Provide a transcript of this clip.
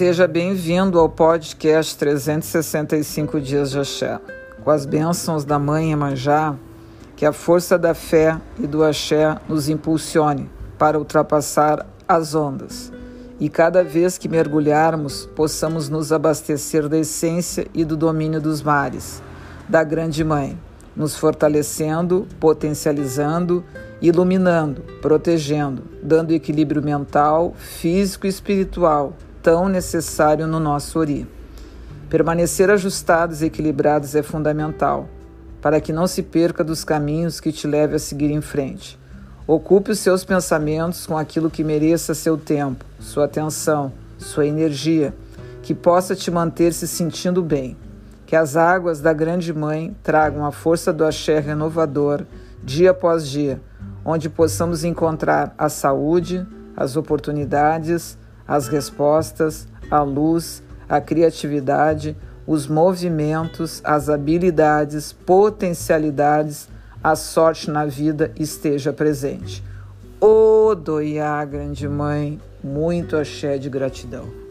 Seja bem-vindo ao podcast 365 Dias de Axé. Com as bênçãos da Mãe Emanjá, que a força da fé e do Axé nos impulsione para ultrapassar as ondas. E cada vez que mergulharmos, possamos nos abastecer da essência e do domínio dos mares, da Grande Mãe, nos fortalecendo, potencializando, iluminando, protegendo, dando equilíbrio mental, físico e espiritual tão necessário no nosso Ori. Permanecer ajustados e equilibrados é fundamental, para que não se perca dos caminhos que te leve a seguir em frente. Ocupe os seus pensamentos com aquilo que mereça seu tempo, sua atenção, sua energia, que possa te manter se sentindo bem. Que as águas da Grande Mãe tragam a força do axé renovador dia após dia, onde possamos encontrar a saúde, as oportunidades, as respostas, a luz, a criatividade, os movimentos, as habilidades, potencialidades, a sorte na vida esteja presente. Doiá, grande mãe, muito axé de gratidão.